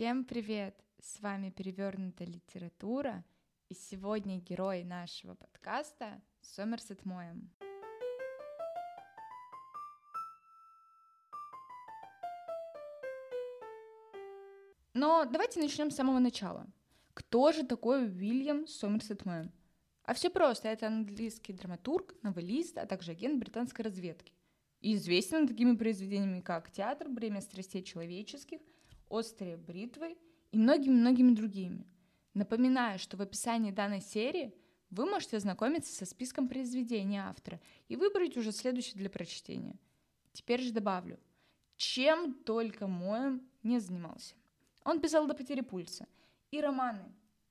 Всем привет! С вами Перевернутая литература, и сегодня герой нашего подкаста Сомерсет Моем. Но давайте начнем с самого начала. Кто же такой Уильям Сомерсет Моем? А все просто, это английский драматург, новеллист, а также агент британской разведки. И известен такими произведениями, как «Театр», «Бремя страстей человеческих», «Острые бритвы» и многими-многими другими. Напоминаю, что в описании данной серии вы можете ознакомиться со списком произведений автора и выбрать уже следующее для прочтения. Теперь же добавлю, чем только Моем не занимался. Он писал до потери пульса и романы,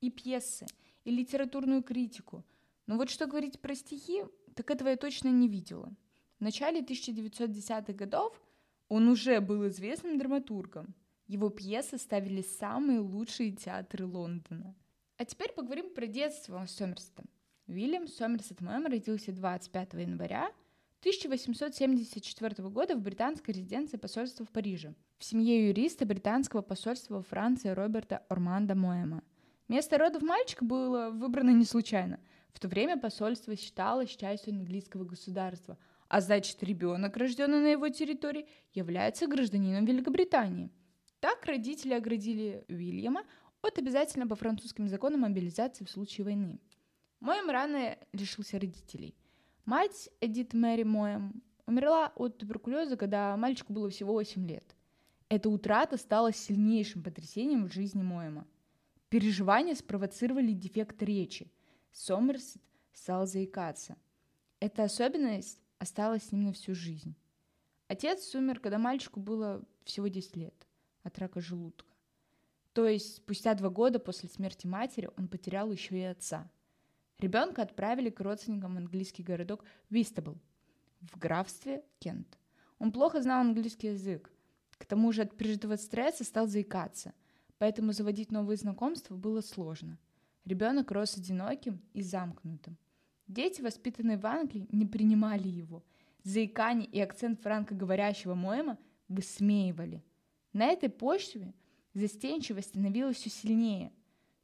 и пьесы, и литературную критику. Но вот что говорить про стихи, так этого я точно не видела. В начале 1910-х годов он уже был известным драматургом. Его пьесы ставили самые лучшие театры Лондона. А теперь поговорим про детство Сомерсета. Уильям Сомерсет Мэм родился 25 января 1874 года в британской резиденции посольства в Париже, в семье юриста британского посольства во Франции Роберта Орманда Моэма. Место родов мальчика было выбрано не случайно. В то время посольство считалось частью английского государства, а значит, ребенок, рожденный на его территории, является гражданином Великобритании. Так родители оградили Уильяма от обязательно по французским законам мобилизации в случае войны. Моем рано лишился родителей. Мать Эдит Мэри Моем умерла от туберкулеза, когда мальчику было всего 8 лет. Эта утрата стала сильнейшим потрясением в жизни Моема. Переживания спровоцировали дефект речи. Сомерсет стал заикаться. Эта особенность осталась с ним на всю жизнь. Отец умер, когда мальчику было всего 10 лет от рака желудка. То есть спустя два года после смерти матери он потерял еще и отца. Ребенка отправили к родственникам в английский городок Вистабл в графстве Кент. Он плохо знал английский язык. К тому же от пережитого стресса стал заикаться поэтому заводить новые знакомства было сложно. Ребенок рос одиноким и замкнутым. Дети, воспитанные в Англии, не принимали его. Заикание и акцент франкоговорящего Моэма высмеивали. На этой почве застенчивость становилась все сильнее.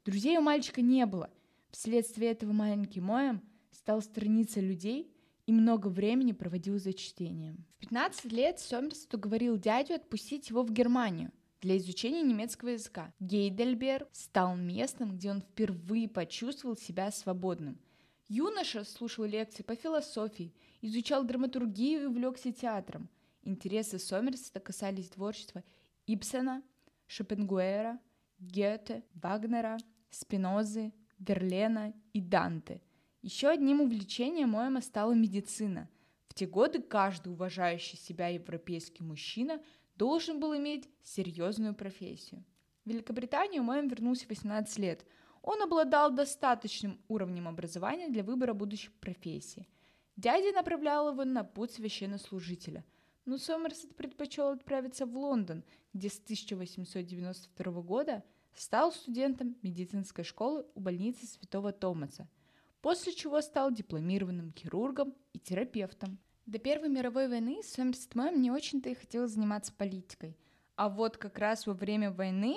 Друзей у мальчика не было. Вследствие этого маленький Моэм стал страница людей и много времени проводил за чтением. В 15 лет Сомерсет уговорил дядю отпустить его в Германию для изучения немецкого языка. Гейдельберг стал местом, где он впервые почувствовал себя свободным. Юноша слушал лекции по философии, изучал драматургию и увлекся театром. Интересы Сомерсета касались творчества Ибсена, Шопенгуэра, Гёте, Вагнера, Спинозы, Верлена и Данте. Еще одним увлечением Моэма стала медицина. В те годы каждый уважающий себя европейский мужчина должен был иметь серьезную профессию. В Великобританию Моэм вернулся в 18 лет. Он обладал достаточным уровнем образования для выбора будущей профессии. Дядя направлял его на путь священнослужителя, но Сомерсет предпочел отправиться в Лондон, где с 1892 года стал студентом медицинской школы у больницы Святого Томаса, после чего стал дипломированным хирургом и терапевтом. До Первой мировой войны Сомерсет Мэм не очень-то и хотел заниматься политикой. А вот как раз во время войны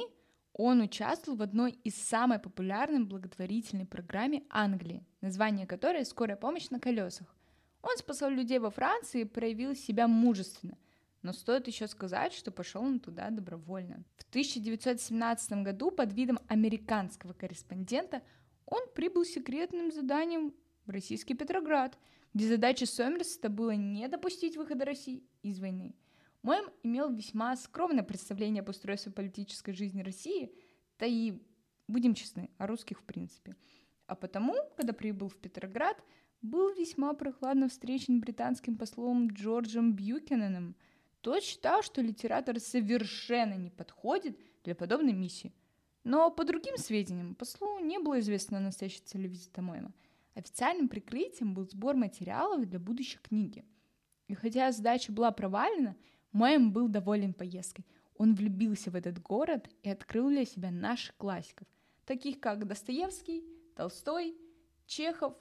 он участвовал в одной из самой популярной благотворительной программе Англии, название которой «Скорая помощь на колесах». Он спасал людей во Франции и проявил себя мужественно. Но стоит еще сказать, что пошел он туда добровольно. В 1917 году под видом американского корреспондента он прибыл секретным заданием в российский Петроград, где задача Сомерсета было не допустить выхода России из войны. Моем имел весьма скромное представление об устройстве политической жизни России, да и, будем честны, о русских в принципе. А потому, когда прибыл в Петроград, был весьма прохладно встречен британским послом Джорджем Бьюкененом. Тот считал, что литератор совершенно не подходит для подобной миссии. Но по другим сведениям, послу не было известно настоящей цели визита Моема – Официальным прикрытием был сбор материалов для будущей книги. И хотя задача была провалена, Моем был доволен поездкой. Он влюбился в этот город и открыл для себя наших классиков, таких как Достоевский, Толстой, Чехов,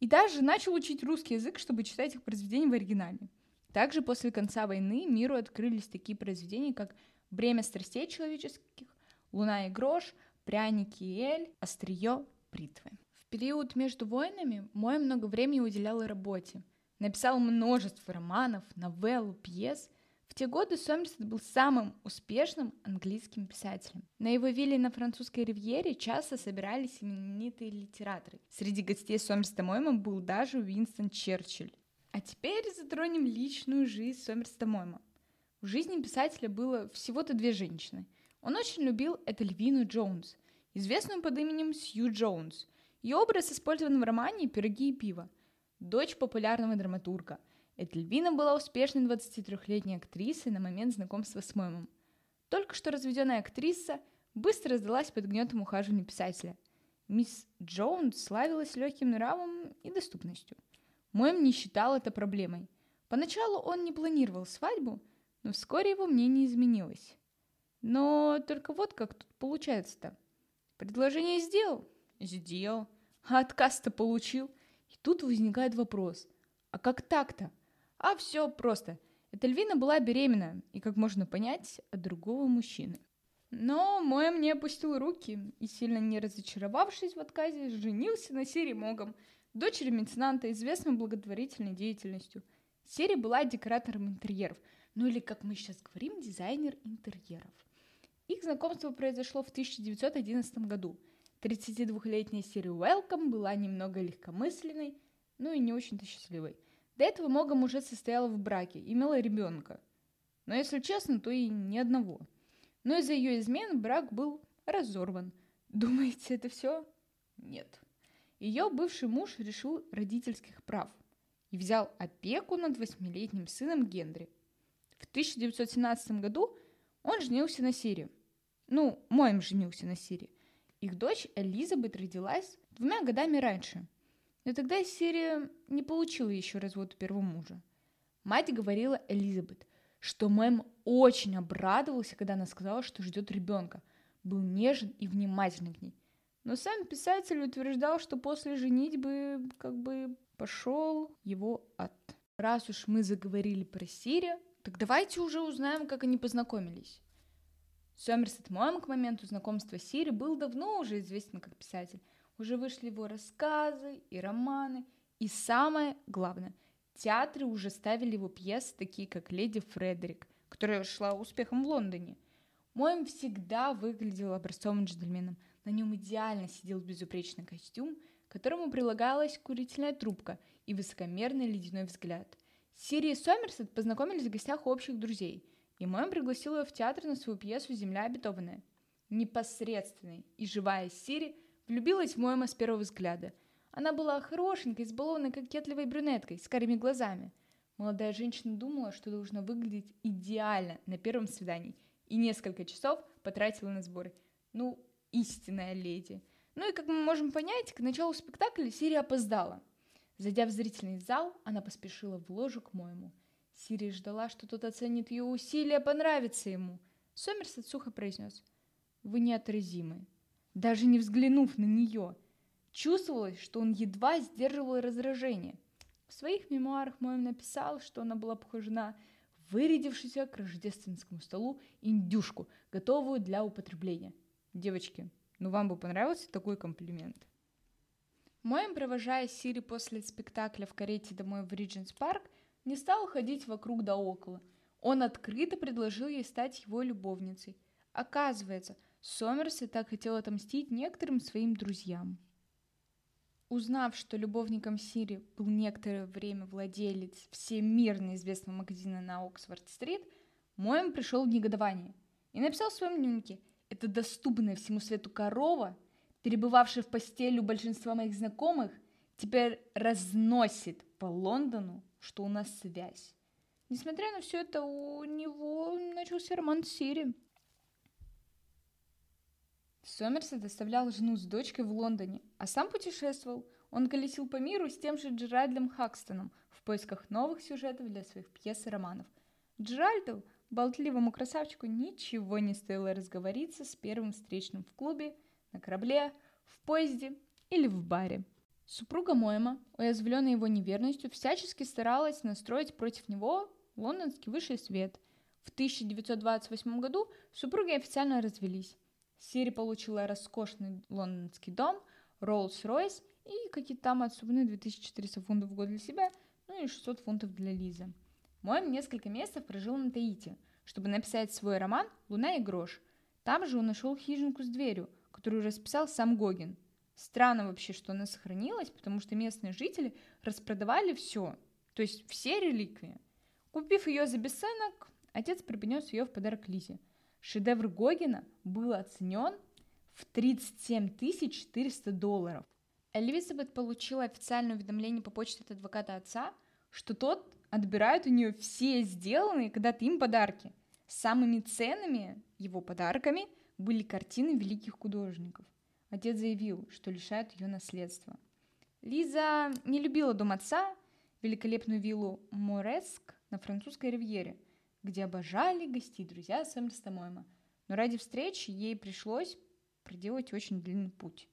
и даже начал учить русский язык, чтобы читать их произведения в оригинале. Также после конца войны миру открылись такие произведения, как «Бремя страстей человеческих», «Луна и грош», «Пряники и эль», «Острие», «Бритвы». В период между войнами Мой много времени уделял работе. Написал множество романов, новелл, пьес – в те годы Сомерсет был самым успешным английским писателем. На его вилле на французской ривьере часто собирались именитые литераторы. Среди гостей Сомерсета Мойма был даже Уинстон Черчилль. А теперь затронем личную жизнь Сомерсета Мойма. В жизни писателя было всего-то две женщины. Он очень любил Этельвину Джонс, известную под именем Сью Джонс. Ее образ использован в романе «Пироги и пиво». Дочь популярного драматурга – Этельвина была успешной 23-летней актрисой на момент знакомства с Моймом. Только что разведенная актриса быстро сдалась под гнетом ухаживания писателя. Мисс Джонс славилась легким нравом и доступностью. Мойм не считал это проблемой. Поначалу он не планировал свадьбу, но вскоре его мнение изменилось. Но только вот как тут получается-то. Предложение сделал? Сделал. А отказ-то получил. И тут возникает вопрос. А как так-то? А все просто. Этельвина была беременна, и, как можно понять, от другого мужчины. Но Моэм не опустил руки и, сильно не разочаровавшись в отказе, женился на Сири Могом, дочери меценанта, известной благотворительной деятельностью. Сири была декоратором интерьеров, ну или, как мы сейчас говорим, дизайнер интерьеров. Их знакомство произошло в 1911 году. 32-летняя Сири Уэлком была немного легкомысленной, ну и не очень-то счастливой – до этого Могом уже состояла в браке, имела ребенка. Но если честно, то и ни одного. Но из-за ее измен брак был разорван. Думаете, это все? Нет. Ее бывший муж решил родительских прав и взял опеку над восьмилетним сыном Генри. В 1917 году он женился на Сире. Ну, моим женился на Сире. Их дочь Элизабет родилась двумя годами раньше – но тогда Сирия не получила еще развод первого мужа. Мать говорила Элизабет, что Мэм очень обрадовался, когда она сказала, что ждет ребенка, был нежен и внимательный к ней. Но сам писатель утверждал, что после женитьбы как бы пошел его ад. Раз уж мы заговорили про Сирию, так давайте уже узнаем, как они познакомились. Сомерсет Моэм к моменту знакомства с Сири был давно уже известен как писатель – уже вышли его рассказы и романы. И самое главное, театры уже ставили его пьесы, такие как «Леди Фредерик», которая шла успехом в Лондоне. Моем всегда выглядел образцовым джентльменом. На нем идеально сидел безупречный костюм, к которому прилагалась курительная трубка и высокомерный ледяной взгляд. Сири и Сомерсет познакомились в гостях общих друзей, и Моем пригласил ее в театр на свою пьесу «Земля обетованная». Непосредственный и живая Сири – Влюбилась в Моэма с первого взгляда. Она была хорошенькой, избалованной, кокетливой брюнеткой, с карими глазами. Молодая женщина думала, что должна выглядеть идеально на первом свидании, и несколько часов потратила на сборы. Ну, истинная леди. Ну и, как мы можем понять, к началу спектакля Сирия опоздала. Зайдя в зрительный зал, она поспешила в ложу к моему. Сирия ждала, что тот оценит ее усилия, понравится ему. Сомерсет сухо произнес. «Вы неотразимы даже не взглянув на нее. Чувствовалось, что он едва сдерживал раздражение. В своих мемуарах Моем написал, что она была похожа на вырядившуюся к рождественскому столу индюшку, готовую для употребления. Девочки, ну вам бы понравился такой комплимент? Моем, провожая Сири после спектакля в карете домой в Ридженс Парк, не стал ходить вокруг да около. Он открыто предложил ей стать его любовницей. Оказывается, Сомерсет так хотел отомстить некоторым своим друзьям. Узнав, что любовником Сири был некоторое время владелец всемирно известного магазина на Оксфорд-стрит, Моем пришел в негодование и написал в своем дневнике «Это доступная всему свету корова, перебывавшая в постели у большинства моих знакомых, теперь разносит по Лондону, что у нас связь». Несмотря на все это, у него начался роман с Сири – Сомерсет оставлял жену с дочкой в Лондоне, а сам путешествовал. Он колесил по миру с тем же Джеральдом Хакстоном в поисках новых сюжетов для своих пьес и романов. Джеральду, болтливому красавчику, ничего не стоило разговориться с первым встречным в клубе, на корабле, в поезде или в баре. Супруга Моэма, уязвленная его неверностью, всячески старалась настроить против него лондонский высший свет. В 1928 году супруги официально развелись. Сири получила роскошный лондонский дом, Rolls-Royce и какие-то там отступные 2400 фунтов в год для себя, ну и 600 фунтов для Лизы. Моем несколько месяцев прожил на Таити, чтобы написать свой роман «Луна и грош». Там же он нашел хижинку с дверью, которую расписал сам Гогин. Странно вообще, что она сохранилась, потому что местные жители распродавали все, то есть все реликвии. Купив ее за бесценок, отец преподнес ее в подарок Лизе. Шедевр Гогина был оценен в 37 400 долларов. Элизабет получила официальное уведомление по почте от адвоката отца, что тот отбирает у нее все сделанные когда-то им подарки. Самыми ценными его подарками были картины великих художников. Отец заявил, что лишает ее наследства. Лиза не любила дом отца, великолепную виллу Мореск на французской ривьере, где обожали гостить друзья Сэмерста Мойма. Но ради встречи ей пришлось проделать очень длинный путь.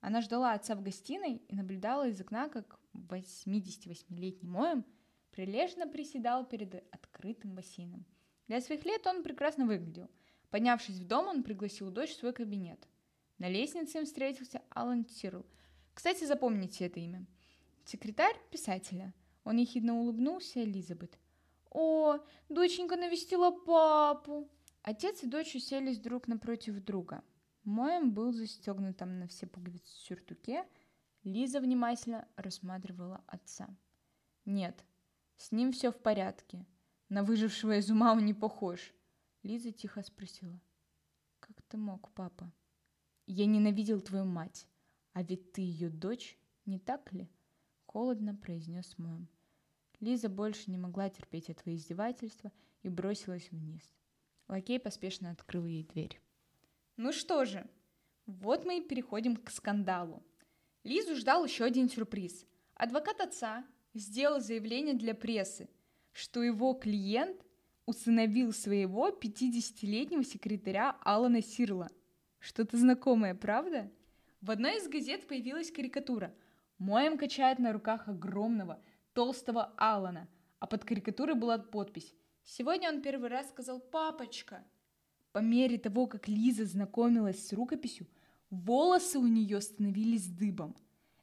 Она ждала отца в гостиной и наблюдала из окна, как 88-летний Моем прилежно приседал перед открытым бассейном. Для своих лет он прекрасно выглядел. Поднявшись в дом, он пригласил дочь в свой кабинет. На лестнице им встретился Алан Тирл. Кстати, запомните это имя. Секретарь писателя. Он ехидно улыбнулся Элизабет. «О, доченька навестила папу!» Отец и дочь уселись друг напротив друга. Моем был застегнутым на все пуговицы сюртуке. Лиза внимательно рассматривала отца. «Нет, с ним все в порядке. На выжившего из ума он не похож». Лиза тихо спросила. «Как ты мог, папа?» «Я ненавидел твою мать, а ведь ты ее дочь, не так ли?» Холодно произнес Моем. Лиза больше не могла терпеть этого издевательства и бросилась вниз. Лакей поспешно открыл ей дверь. Ну что же, вот мы и переходим к скандалу. Лизу ждал еще один сюрприз. Адвокат отца сделал заявление для прессы, что его клиент усыновил своего 50-летнего секретаря Алана Сирла. Что-то знакомое, правда? В одной из газет появилась карикатура. Моем качает на руках огромного, толстого Алана, а под карикатурой была подпись «Сегодня он первый раз сказал «папочка», по мере того, как Лиза знакомилась с рукописью, волосы у нее становились дыбом.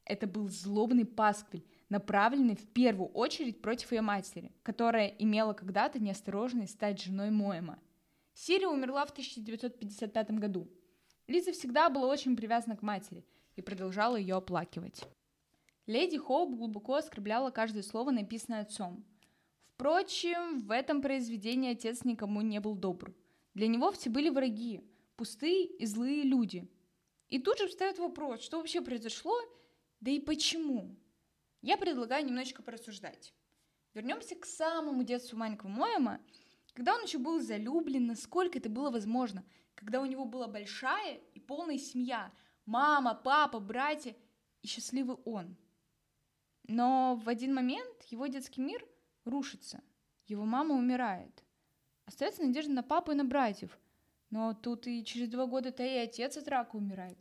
Это был злобный пасквиль, направленный в первую очередь против ее матери, которая имела когда-то неосторожность стать женой Моэма. Сирия умерла в 1955 году. Лиза всегда была очень привязана к матери и продолжала ее оплакивать. Леди Хоуп глубоко оскорбляла каждое слово, написанное отцом. Впрочем, в этом произведении отец никому не был добр – для него все были враги, пустые и злые люди. И тут же встает вопрос, что вообще произошло, да и почему. Я предлагаю немножечко порассуждать. Вернемся к самому детству маленького Моема, когда он еще был залюблен, насколько это было возможно, когда у него была большая и полная семья, мама, папа, братья и счастливый он. Но в один момент его детский мир рушится, его мама умирает. Остается надежда на папу и на братьев. Но тут и через два года-то и отец от рака умирает.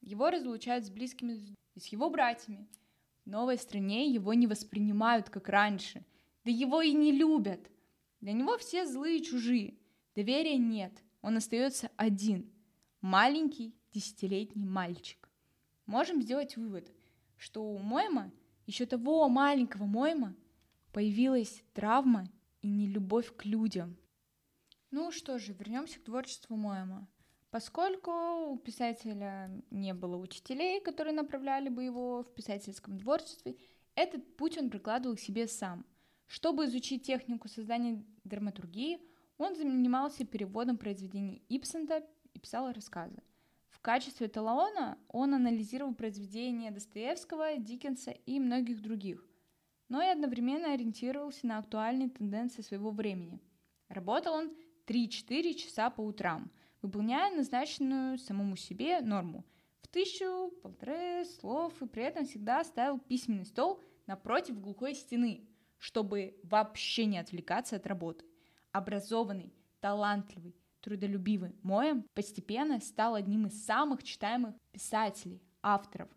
Его разлучают с близкими с его братьями. В новой стране его не воспринимают, как раньше. Да его и не любят. Для него все злые чужие. Доверия нет. Он остается один. Маленький десятилетний мальчик. Можем сделать вывод, что у Мойма, еще того маленького Мойма, появилась травма и нелюбовь к людям – ну что же, вернемся к творчеству Моэма. Поскольку у писателя не было учителей, которые направляли бы его в писательском творчестве, этот путь он прикладывал к себе сам. Чтобы изучить технику создания драматургии, он занимался переводом произведений Ипсента и писал рассказы. Качестве талона он анализировал произведения Достоевского, Диккенса и многих других, но и одновременно ориентировался на актуальные тенденции своего времени. Работал он 3-4 часа по утрам, выполняя назначенную самому себе норму в тысячу, полторы слов и при этом всегда ставил письменный стол напротив глухой стены, чтобы вообще не отвлекаться от работы. Образованный, талантливый, трудолюбивый Моем постепенно стал одним из самых читаемых писателей, авторов.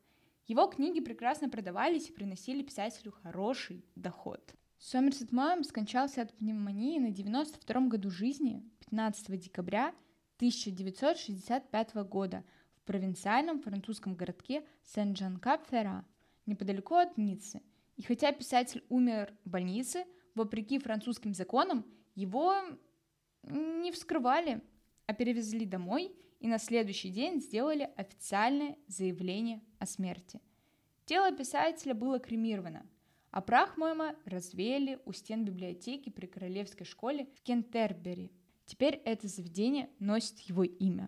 Его книги прекрасно продавались и приносили писателю хороший доход. Сомерсет Моэм скончался от пневмонии на 92-м году жизни 15 декабря 1965 года в провинциальном французском городке Сен-Жан-Кап-Ферра, неподалеку от Ниццы. И хотя писатель умер в больнице, вопреки французским законам, его не вскрывали, а перевезли домой и на следующий день сделали официальное заявление о смерти. Тело писателя было кремировано, а прах Моэма развеяли у стен библиотеки при Королевской школе в Кентербери. Теперь это заведение носит его имя.